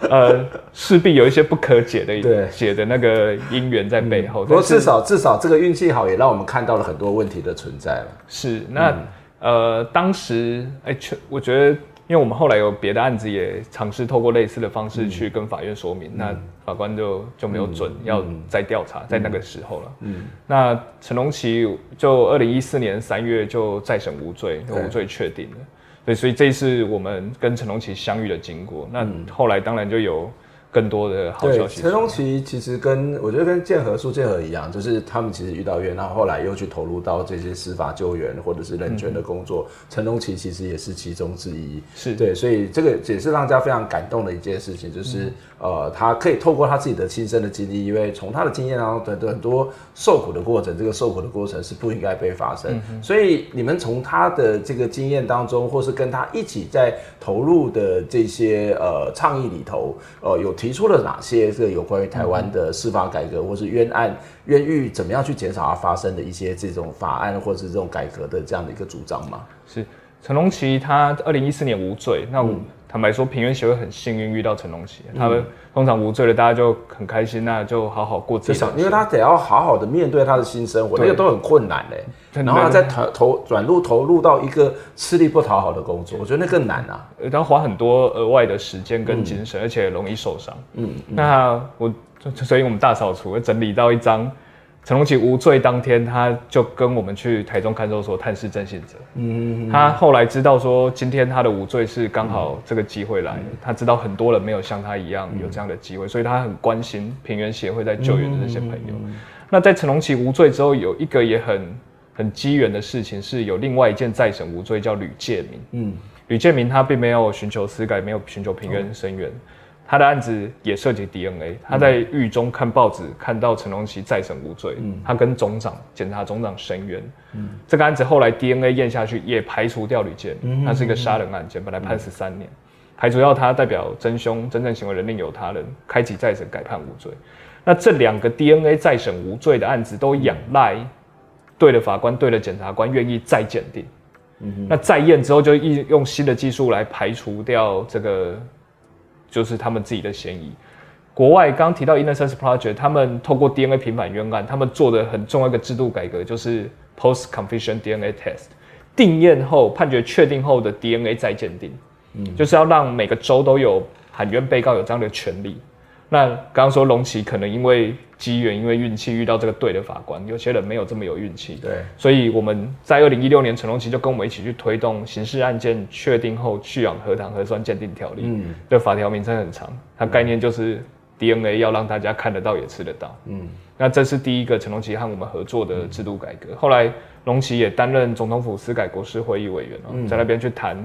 呃，势必有一些不可解的对解的那个因缘在背后。不过、嗯、至少至少这个运气好，也让我们看到了很多问题的存在了。是那、嗯、呃，当时哎，确、欸、我觉得，因为我们后来有别的案子也尝试透过类似的方式去跟法院说明，嗯、那法官就就没有准要再调查，嗯、在那个时候了。嗯，那陈龙奇就二零一四年三月就再审无罪，对无罪确定了。对，所以这一次我们跟陈龙奇相遇的经过，那后来当然就有更多的好消息。陈龙奇其实跟我觉得跟建和苏建和一样，就是他们其实遇到冤，然后后来又去投入到这些司法救援或者是人权的工作。陈龙奇其实也是其中之一，是对，所以这个也是让大家非常感动的一件事情，就是、嗯、呃，他可以透过他自己的亲身的经历，因为从他的经验当中，很多受苦的过程，这个受苦的过程是不应该被发生。嗯、所以你们从他的这个经验当中，或是跟他一起在投入的这些呃倡议里头，呃，有提出了哪些这个有关于台湾的司法改革，或是冤案、冤狱怎么样去减少它发生的一些这种法案，或是这种改革的这样的一个主张吗？是陈龙奇他二零一四年无罪，那坦白说，平原协会很幸运遇到陈龙奇，他们通常无罪了，大家就很开心，那就好好过自己。因为他得要好好的面对他的新生活，那个都很困难嘞。然后他再投投转入投入到一个吃力不讨好的工作，我觉得那更难啊。他花很多额外的时间跟精神，而且容易受伤。嗯，那我所以我们大扫除整理到一张。陈龙奇无罪当天，他就跟我们去台中看守所探视郑信哲。嗯，他后来知道说，今天他的无罪是刚好这个机会来。他知道很多人没有像他一样有这样的机会，所以他很关心平原协会在救援的那些朋友。那在陈龙奇无罪之后，有一个也很很机缘的事情，是有另外一件再审无罪，叫吕介民。嗯，吕介民他并没有寻求司改，没有寻求平冤申冤。他的案子也涉及 DNA，他在狱中看报纸，看到陈龙奇再审无罪，嗯、他跟总长、检察总长申冤。嗯、这个案子后来 DNA 验下去，也排除掉吕建，他是一个杀人案件，本来判十三年，嗯、排除掉他代表真凶、真正行为人另有他人，开启再审改判无罪。那这两个 DNA 再审无罪的案子，都仰赖对的法官、对的检察官愿意再鉴定。那再验之后，就用新的技术来排除掉这个。就是他们自己的嫌疑。国外刚刚提到 Innocence Project，他们透过 DNA 平反冤案，他们做的很重要一个制度改革，就是 Post Conviction DNA Test，定验后判决确定后的 DNA 再鉴定，嗯，就是要让每个州都有喊冤被告有这样的权利。那刚刚说龙奇可能因为机缘，因为运气遇到这个对的法官，有些人没有这么有运气。对，所以我们在二零一六年，陈龙奇就跟我们一起去推动刑事案件确定后去氧核糖核酸鉴定条例。嗯，这法条名称很长，它概念就是 DNA 要让大家看得到也吃得到。嗯，那这是第一个陈龙奇和我们合作的制度改革。后来龙奇也担任总统府司改国事会议委员哦，在那边去谈。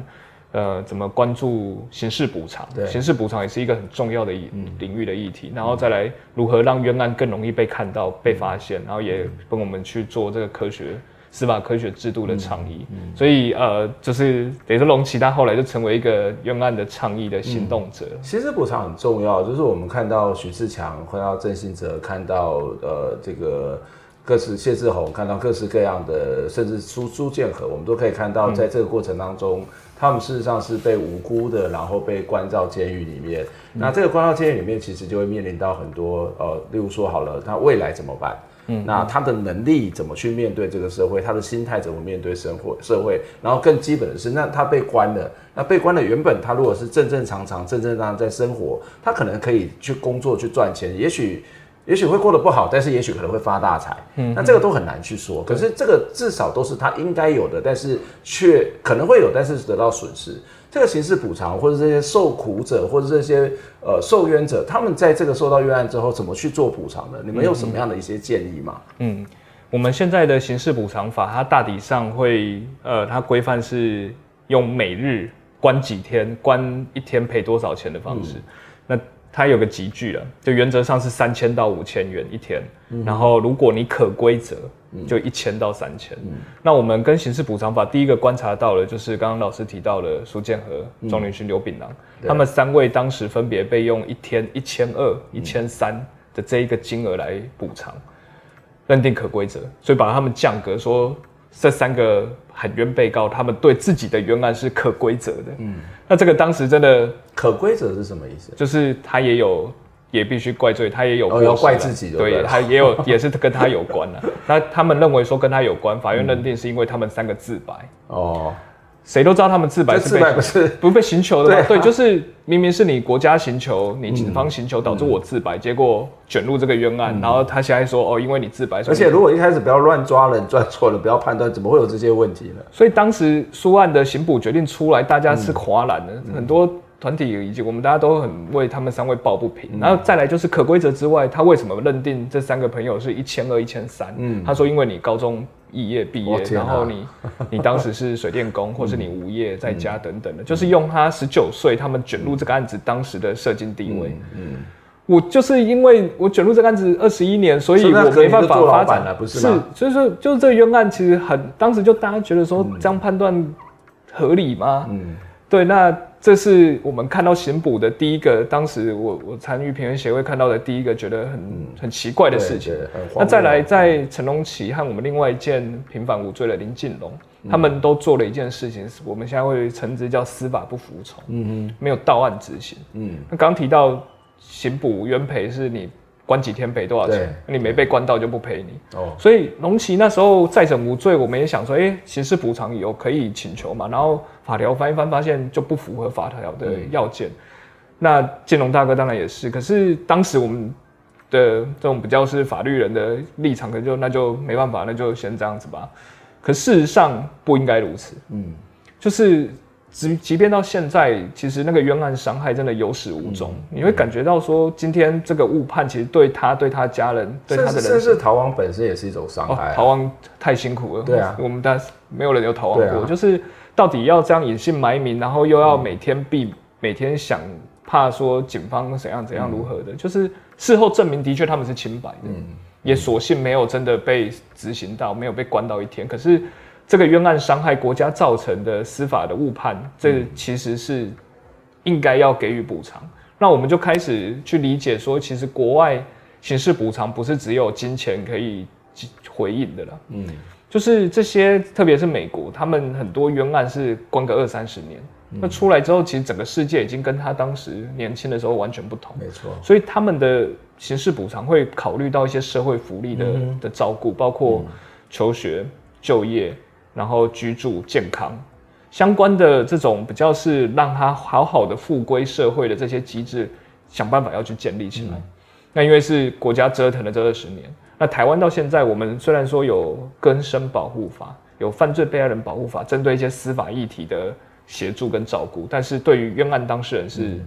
呃，怎么关注刑事补偿？对，刑事补偿也是一个很重要的领域的议题。嗯、然后再来如何让冤案更容易被看到、嗯、被发现，然后也帮我们去做这个科学司法科学制度的倡议。嗯嗯、所以呃，就是等于说龙奇他后来就成为一个冤案的倡议的行动者。嗯、刑事补偿很重要，就是我们看到许志强，看到郑信哲，看到呃这个各式谢志宏，看到各式各样的，甚至苏苏建和，我们都可以看到，在这个过程当中。嗯他们事实上是被无辜的，然后被关到监狱里面。嗯、那这个关到监狱里面，其实就会面临到很多呃，例如说好了，他未来怎么办？嗯，那他的能力怎么去面对这个社会？他的心态怎么面对生活社会？然后更基本的是，那他被关了，那被关了，原本他如果是正正常常、正正常常在生活，他可能可以去工作去赚钱，也许。也许会过得不好，但是也许可能会发大财。嗯，那这个都很难去说。可是这个至少都是他应该有的，但是却可能会有，但是得到损失。这个刑事补偿，或者这些受苦者，或者这些呃受冤者，他们在这个受到冤案之后，怎么去做补偿呢？你们有什么样的一些建议吗？嗯，我们现在的刑事补偿法，它大体上会呃，它规范是用每日关几天，关一天赔多少钱的方式。它有个级距了，就原则上是三千到五千元一天，嗯、然后如果你可归责，就一千到三千。嗯、那我们跟刑事补偿法第一个观察到的，就是刚刚老师提到的苏建和、庄连勋、刘炳郎，嗯、他们三位当时分别被用一天一千二、一千三的这一个金额来补偿，认定可归责，所以把他们降格说。这三个喊冤被告，他们对自己的冤案是可归责的。嗯，那这个当时真的可归责是什么意思？就是他也有，也必须怪罪，他也有哦，要怪自己的，对，他也有，也是跟他有关的。那他们认为说跟他有关，法院认定是因为他们三个自白。哦。谁都知道他们自白是被不是 不被寻求的吗？对，啊、对，就是明明是你国家寻求，你警方寻求导致我自白，嗯、结果卷入这个冤案，嗯、然后他现在说哦，因为你自白，而且如果一开始不要乱抓人，抓错了不要判断，怎么会有这些问题呢？所以当时书案的刑捕决定出来，大家是哗然的，嗯、很多团体以及我们大家都很为他们三位抱不平。嗯、然后再来就是可规则之外，他为什么认定这三个朋友是一千二、一千三？嗯，他说因为你高中肄业毕业，啊、然后你 你当时是水电工，或是你无业在家等等的，嗯、就是用他十九岁他们卷入这个案子当时的社经地位。嗯。嗯我就是因为我卷入这个案子二十一年，所以我没办法发展了，不是？是，所以说就是这个冤案其实很，当时就大家觉得说这样判断合理吗？嗯，对，那这是我们看到刑捕的第一个，当时我我参与平冤协会看到的第一个觉得很、嗯、很奇怪的事情。那再来，在陈龙奇和我们另外一件平反无罪的林进龙，嗯、他们都做了一件事情，是我们现在会称之叫司法不服从，嗯嗯，没有到案执行，嗯，那刚提到。刑捕冤赔是你关几天赔多少钱，你没被关到就不赔你。哦，所以龙奇那时候在审无罪，我们也想说，哎、欸，刑事补偿有可以请求嘛？然后法条翻一翻，发现就不符合法条的要件。嗯、那建龙大哥当然也是，可是当时我们的这种比较是法律人的立场，可就那就没办法，那就先这样子吧。可事实上不应该如此。嗯，就是。即即便到现在，其实那个冤案伤害真的有始无终。嗯、你会感觉到说，今天这个误判，其实对他、对他家人、对他的人，甚至逃亡本身也是一种伤害、啊哦。逃亡太辛苦了。对啊，我们但没有人有逃亡过。啊、就是到底要这样隐姓埋名，然后又要每天避、嗯、每天想怕说警方怎样怎样如何的，嗯、就是事后证明的确他们是清白的，嗯、也所幸没有真的被执行到，没有被关到一天。可是。这个冤案伤害国家造成的司法的误判，这其实是应该要给予补偿。那我们就开始去理解说，其实国外刑事补偿不是只有金钱可以回应的了。嗯，就是这些，特别是美国，他们很多冤案是关个二三十年，那出来之后，其实整个世界已经跟他当时年轻的时候完全不同。没错，所以他们的刑事补偿会考虑到一些社会福利的的照顾，包括求学、就业。然后居住健康相关的这种比较是让他好好的复归社会的这些机制，想办法要去建立起来。嗯、那因为是国家折腾了这二十年，那台湾到现在，我们虽然说有更生保护法，有犯罪被害人保护法，针对一些司法议题的协助跟照顾，但是对于冤案当事人是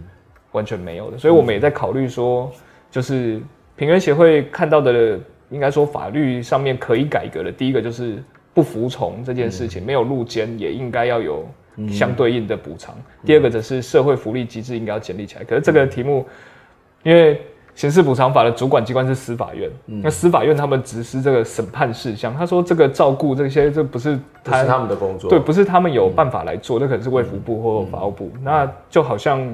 完全没有的。所以我们也在考虑说，就是平冤协会看到的，应该说法律上面可以改革的，第一个就是。不服从这件事情，没有入监也应该要有相对应的补偿。第二个则是社会福利机制应该要建立起来。可是这个题目，因为刑事补偿法的主管机关是司法院，那司法院他们只是这个审判事项。他说这个照顾这些，这不是他是他们的工作，对，不是他们有办法来做，那可能是卫福部或法务部，那就好像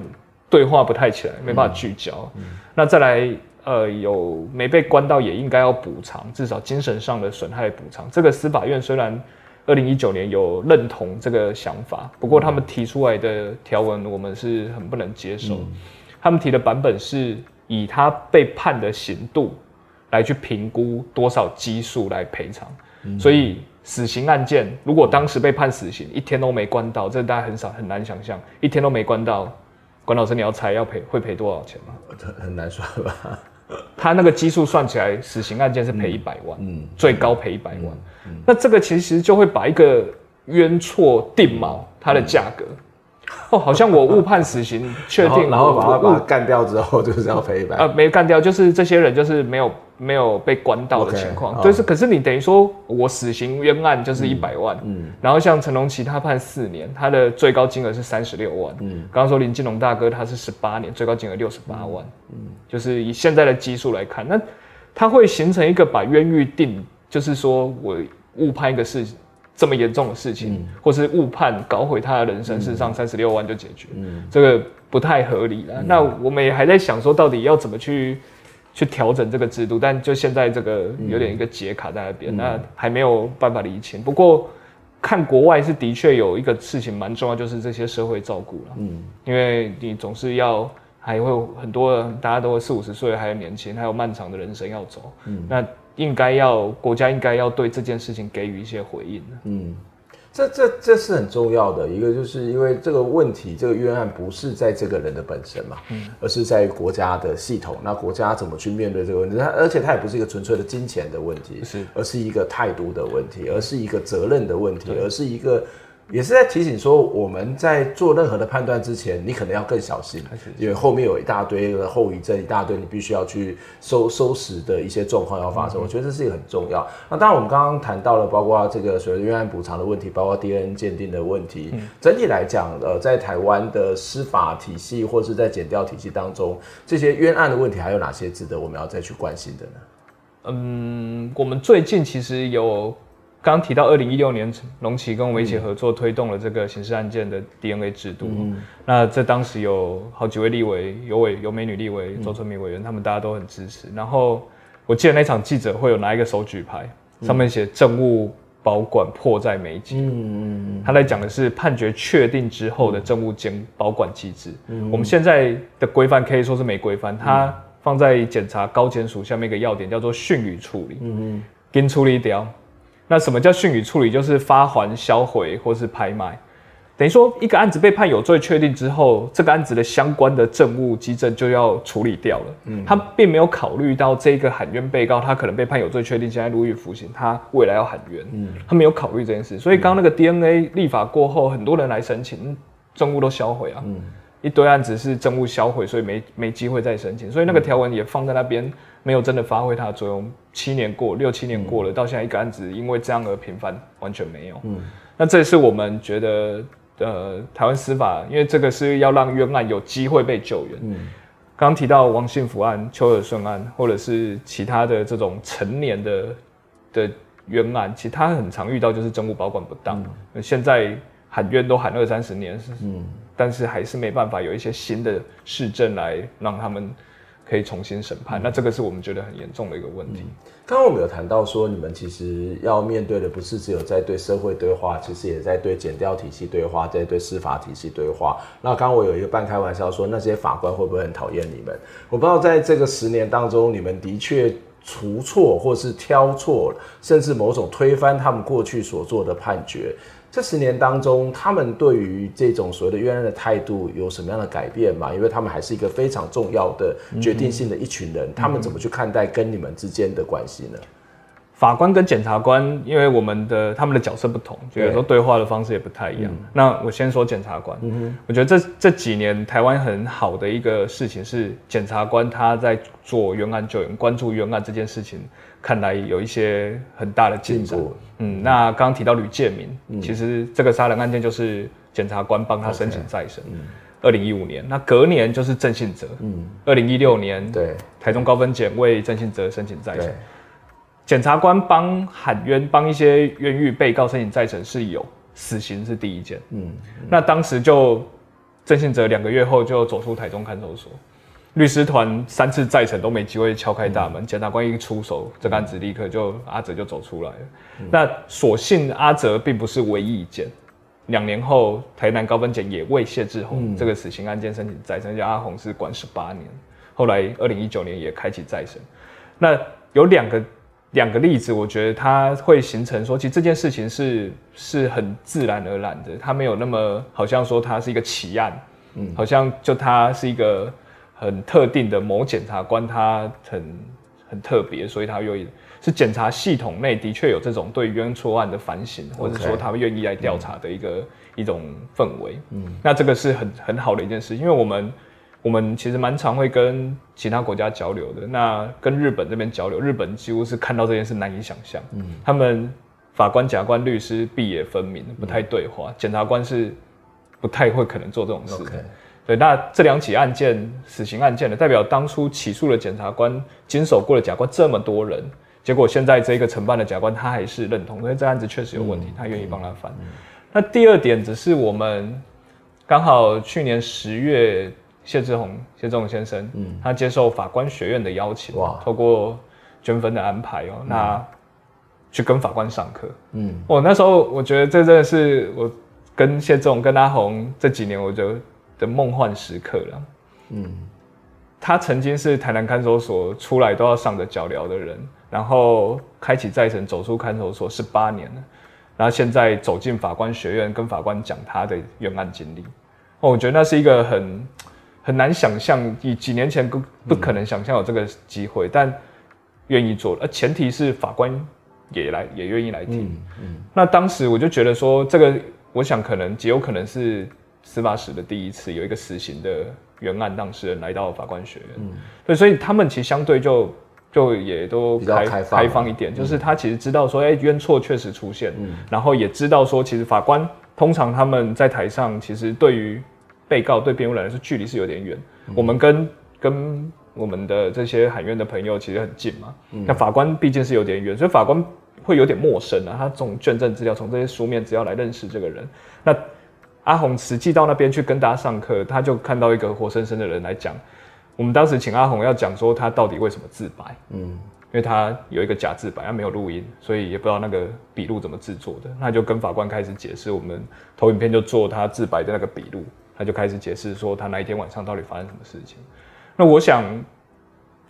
对话不太起来，没办法聚焦。那再来。呃，有没被关到也应该要补偿，至少精神上的损害补偿。这个司法院虽然二零一九年有认同这个想法，不过他们提出来的条文我们是很不能接受。嗯、他们提的版本是以他被判的刑度来去评估多少基数来赔偿，嗯、所以死刑案件如果当时被判死刑，一天都没关到，这大家很少很难想象，一天都没关到，关老师你要猜要赔会赔多少钱吗？很很难说吧。他那个基数算起来，死刑案件是赔一百万，嗯，最高赔一百万。嗯嗯、那这个其实就会把一个冤错定锚它的价格。嗯哦，好像我误判死刑，确定然，然后把他把他干掉之后，就是要赔一百。呃，没干掉，就是这些人就是没有没有被关到的情况。Okay, 就是，可是你等于说我死刑冤案就是一百万，嗯，嗯然后像陈龙奇他判四年，他的最高金额是三十六万，嗯，刚刚说林金龙大哥他是十八年，最高金额六十八万，嗯，就是以现在的基数来看，那他会形成一个把冤狱定，就是说我误判一个事情。这么严重的事情，嗯、或是误判搞毁他的人生，事实上三十六万就解决，嗯、这个不太合理了。嗯、那我们也还在想说，到底要怎么去去调整这个制度？但就现在这个有点一个结卡在那边，嗯、那还没有办法理清。不过看国外是的确有一个事情蛮重要，就是这些社会照顾了。嗯，因为你总是要还会有很多大家都会四五十岁还有年轻，还有漫长的人生要走。嗯，那。应该要国家应该要对这件事情给予一些回应。嗯，这这这是很重要的一个，就是因为这个问题，这个冤案不是在这个人的本身嘛，嗯，而是在国家的系统。那国家怎么去面对这个问题？它而且它也不是一个纯粹的金钱的问题，是，而是一个态度的问题，而是一个责任的问题，而是一个也是在提醒说，我们在做任何的判断之前，你可能要更小心，因为后面有一大堆的后遗症，一大堆你必须要去收收拾的一些状况要发生。我觉得这是一个很重要。那当然，我们刚刚谈到了，包括这个所谓的冤案补偿的问题，包括 DNA 鉴定的问题。整体来讲，呃，在台湾的司法体系或是在检调体系当中，这些冤案的问题还有哪些值得我们要再去关心的呢？嗯，我们最近其实有。刚提到二零一六年，龙崎跟我们一起合作推动了这个刑事案件的 DNA 制度。嗯，那这当时有好几位立委，有委有美女立委周春米委员，他们大家都很支持。然后我记得那场记者会有拿一个手举牌，上面写“政务保管迫在眉睫”。嗯嗯，他在讲的是判决确定之后的政务监保管机制。嗯，我们现在的规范可以说是没规范，它放在检察高检署下面一个要点叫做讯语处理。嗯，跟处理掉。那什么叫讯语处理？就是发还、销毁或是拍卖，等于说一个案子被判有罪确定之后，这个案子的相关的证物基证就要处理掉了。嗯，他并没有考虑到这个喊冤被告，他可能被判有罪确定，现在入狱服刑，他未来要喊冤。嗯，他没有考虑这件事，所以刚刚那个 DNA 立法过后，很多人来申请证物都销毁啊。嗯，一堆案子是证物销毁，所以没没机会再申请，所以那个条文也放在那边。没有真的发挥它的作用，七年过，六七年过了，嗯、到现在一个案子因为这样而平反，完全没有。嗯，那这是我们觉得，呃，台湾司法，因为这个是要让冤案有机会被救援。嗯，刚刚提到王信福案、邱尔顺案，或者是其他的这种成年的的冤案，其实他很常遇到就是证物保管不当。嗯、现在喊冤都喊二三十年，嗯，但是还是没办法有一些新的市政来让他们。可以重新审判，那这个是我们觉得很严重的一个问题。刚刚我们有谈到说，你们其实要面对的不是只有在对社会对话，其实也在对检调体系对话，在对司法体系对话。那刚刚我有一个半开玩笑说，那些法官会不会很讨厌你们？我不知道在这个十年当中，你们的确除错，或是挑错，甚至某种推翻他们过去所做的判决。这十年当中，他们对于这种所谓的冤案的态度有什么样的改变吗？因为他们还是一个非常重要的决定性的一群人，嗯、他们怎么去看待跟你们之间的关系呢？法官跟检察官，因为我们的他们的角色不同，就有时候对话的方式也不太一样。嗯、那我先说检察官，嗯、我觉得这这几年台湾很好的一个事情是，检察官他在做冤案救援、关注冤案这件事情。看来有一些很大的进展。嗯，那刚刚提到吕建明，嗯、其实这个杀人案件就是检察官帮他申请再审。嗯，二零一五年，那隔年就是郑信哲。嗯，二零一六年，对，台中高分检为郑信哲申请再审。检察官帮喊冤，帮一些冤狱被告申请再审是有，死刑是第一件。嗯，嗯那当时就郑信哲两个月后就走出台中看守所。律师团三次再审都没机会敲开大门，检察官一出手，这个案子立刻就阿泽就走出来了。那所幸阿泽并不是唯一一件，两年后台南高分检也为谢志宏这个死刑案件申请再审，叫阿宏是关十八年，后来二零一九年也开启再审。那有两个两个例子，我觉得它会形成说，其实这件事情是是很自然而然的，它没有那么好像说它是一个奇案，嗯，好像就它是一个。很特定的某检察官，他很很特别，所以他愿意是检察系统内的确有这种对冤错案的反省.或者说他们愿意来调查的一个、嗯、一种氛围。嗯，那这个是很很好的一件事，因为我们我们其实蛮常会跟其他国家交流的，那跟日本这边交流，日本几乎是看到这件事难以想象。嗯，他们法官、检察官、律师毕业分明，不太对话，检、嗯、察官是不太会可能做这种事。Okay. 对，那这两起案件，死刑案件呢，代表当初起诉的检察官经手过的甲官这么多人，结果现在这个承办的甲官他还是认同，因为这案子确实有问题，嗯、他愿意帮他翻。嗯、那第二点只是我们刚好去年十月，谢志宏谢志宏先生，嗯，他接受法官学院的邀请，哇，透过捐分的安排哦，嗯、那去跟法官上课，嗯，我那时候我觉得这真的是我跟谢志宏跟阿宏这几年，我觉得。的梦幻时刻了，嗯，他曾经是台南看守所出来都要上的脚镣的人，然后开启再审，走出看守所十八年了，然后现在走进法官学院，跟法官讲他的冤案经历，哦，我觉得那是一个很很难想象，以几年前不不可能想象有这个机会，嗯、但愿意做，而前提是法官也来也愿意来听，嗯，嗯，那当时我就觉得说这个。我想可能极有可能是司法史的第一次有一个死刑的原案当事人来到法官学院，嗯，对，所以他们其实相对就就也都比较开放开放一点，就是他其实知道说，哎，冤错确实出现，嗯，然后也知道说，其实法官通常他们在台上其实对于被告对辩护人来说距离是有点远，嗯，我们跟跟我们的这些喊冤的朋友其实很近嘛，那、嗯、法官毕竟是有点远，所以法官会有点陌生啊。他从卷证资料，从这些书面资料来认识这个人。那阿红实际到那边去跟大家上课，他就看到一个活生生的人来讲。我们当时请阿红要讲说他到底为什么自白，嗯，因为他有一个假自白，他没有录音，所以也不知道那个笔录怎么制作的。他就跟法官开始解释，我们投影片就做他自白的那个笔录，他就开始解释说他那一天晚上到底发生什么事情。那我想，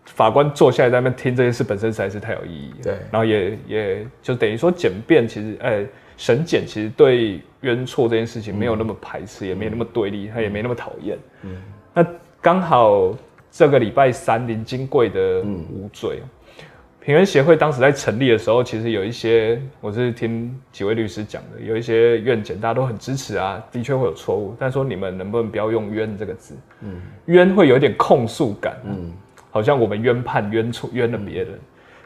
法官坐下来在那边听这件事本身实在是太有意义了。对，然后也也就等于说检辩其实，哎，审检其实对冤错这件事情没有那么排斥，嗯、也没那么对立，他也没那么讨厌。嗯，那刚好这个礼拜三林金贵的无罪。嗯平冤协会当时在成立的时候，其实有一些，我是听几位律师讲的，有一些院检大家都很支持啊，的确会有错误，但说你们能不能不要用“冤”这个字？嗯，冤会有一点控诉感，嗯，好像我们冤判冤错冤了别人。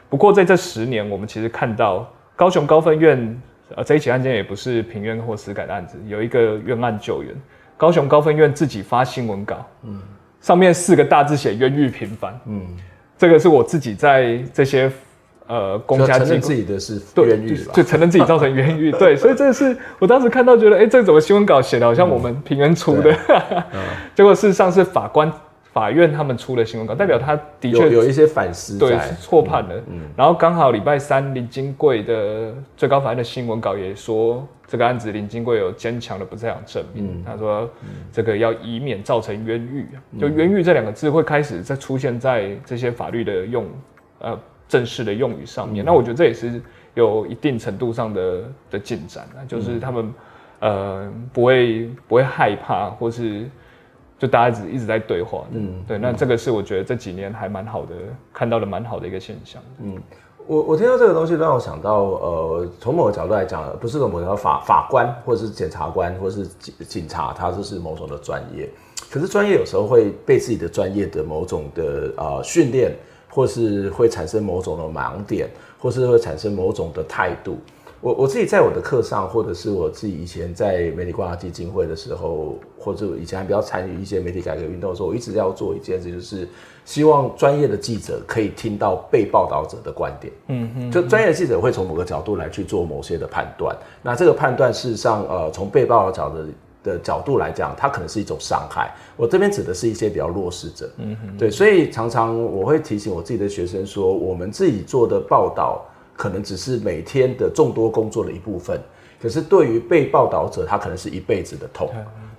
不过在这十年，我们其实看到高雄高分院，呃，这一起案件也不是平冤或死改的案子，有一个冤案救援，高雄高分院自己发新闻稿，嗯，上面四个大字写冤狱频繁，嗯。这个是我自己在这些呃公家机构自己的是冤狱就，承认自己造成冤狱，对，所以这是我当时看到觉得，哎，这怎么新闻稿写的好像我们平冤出的，嗯、结果事实上是法官。法院他们出了新闻稿，代表他的确有，有一些反思，对，错判了。嗯，然后刚好礼拜三林金贵的最高法院的新闻稿也说，这个案子林金贵有坚强的不在场证明。嗯，他说这个要以免造成冤狱，嗯、就冤狱这两个字会开始在出现在这些法律的用呃正式的用语上面。嗯、那我觉得这也是有一定程度上的的进展啊，就是他们呃不会不会害怕或是。就大家一直一直在对话，嗯，对，那这个是我觉得这几年还蛮好的，看到的蛮好的一个现象。嗯，我我听到这个东西让我想到，呃，从某个角度来讲，不是从某个法法官或者是检察官或者是警警察，他就是某种的专业。可是专业有时候会被自己的专业的某种的呃训练，或是会产生某种的盲点，或是会产生某种的态度。我我自己在我的课上，或者是我自己以前在媒体观察基金会的时候，或者以前还比较参与一些媒体改革运动的时候，我一直要做一件事，就是希望专业的记者可以听到被报道者的观点。嗯嗯，就专业的记者会从某个角度来去做某些的判断。那这个判断事实上，呃，从被报道者的的角度来讲，它可能是一种伤害。我这边指的是一些比较弱势者。嗯哼，对，所以常常我会提醒我自己的学生说，我们自己做的报道。可能只是每天的众多工作的一部分，可是对于被报道者，他可能是一辈子的痛。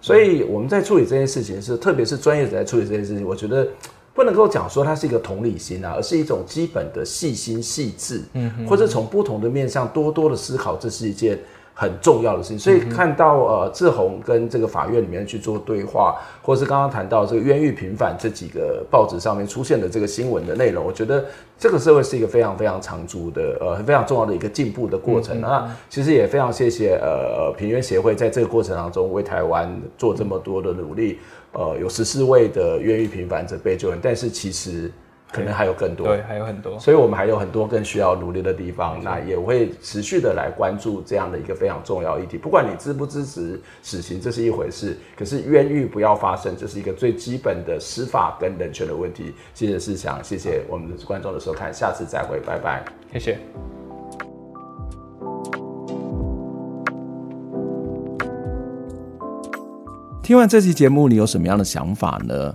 所以我们在处理这件事情是，特别是专业者在处理这件事情，我觉得不能够讲说它是一个同理心啊，而是一种基本的细心细致，嗯，或者从不同的面向多多的思考，这是一件。很重要的事情，所以看到呃志宏跟这个法院里面去做对话，或是刚刚谈到这个冤狱平反这几个报纸上面出现的这个新闻的内容，我觉得这个社会是一个非常非常长足的呃非常重要的一个进步的过程。那其实也非常谢谢呃平冤协会在这个过程当中为台湾做这么多的努力，呃有十四位的冤狱平反者被救援，但是其实。可能还有更多，对，还有很多，所以我们还有很多更需要努力的地方。那也会持续的来关注这样的一个非常重要议题。不管你支不支持死刑，这是一回事，可是冤狱不要发生，这是一个最基本的司法跟人权的问题。谢谢世祥，谢谢我们的观众的收看，下次再会，拜拜，谢谢。听完这期节目，你有什么样的想法呢？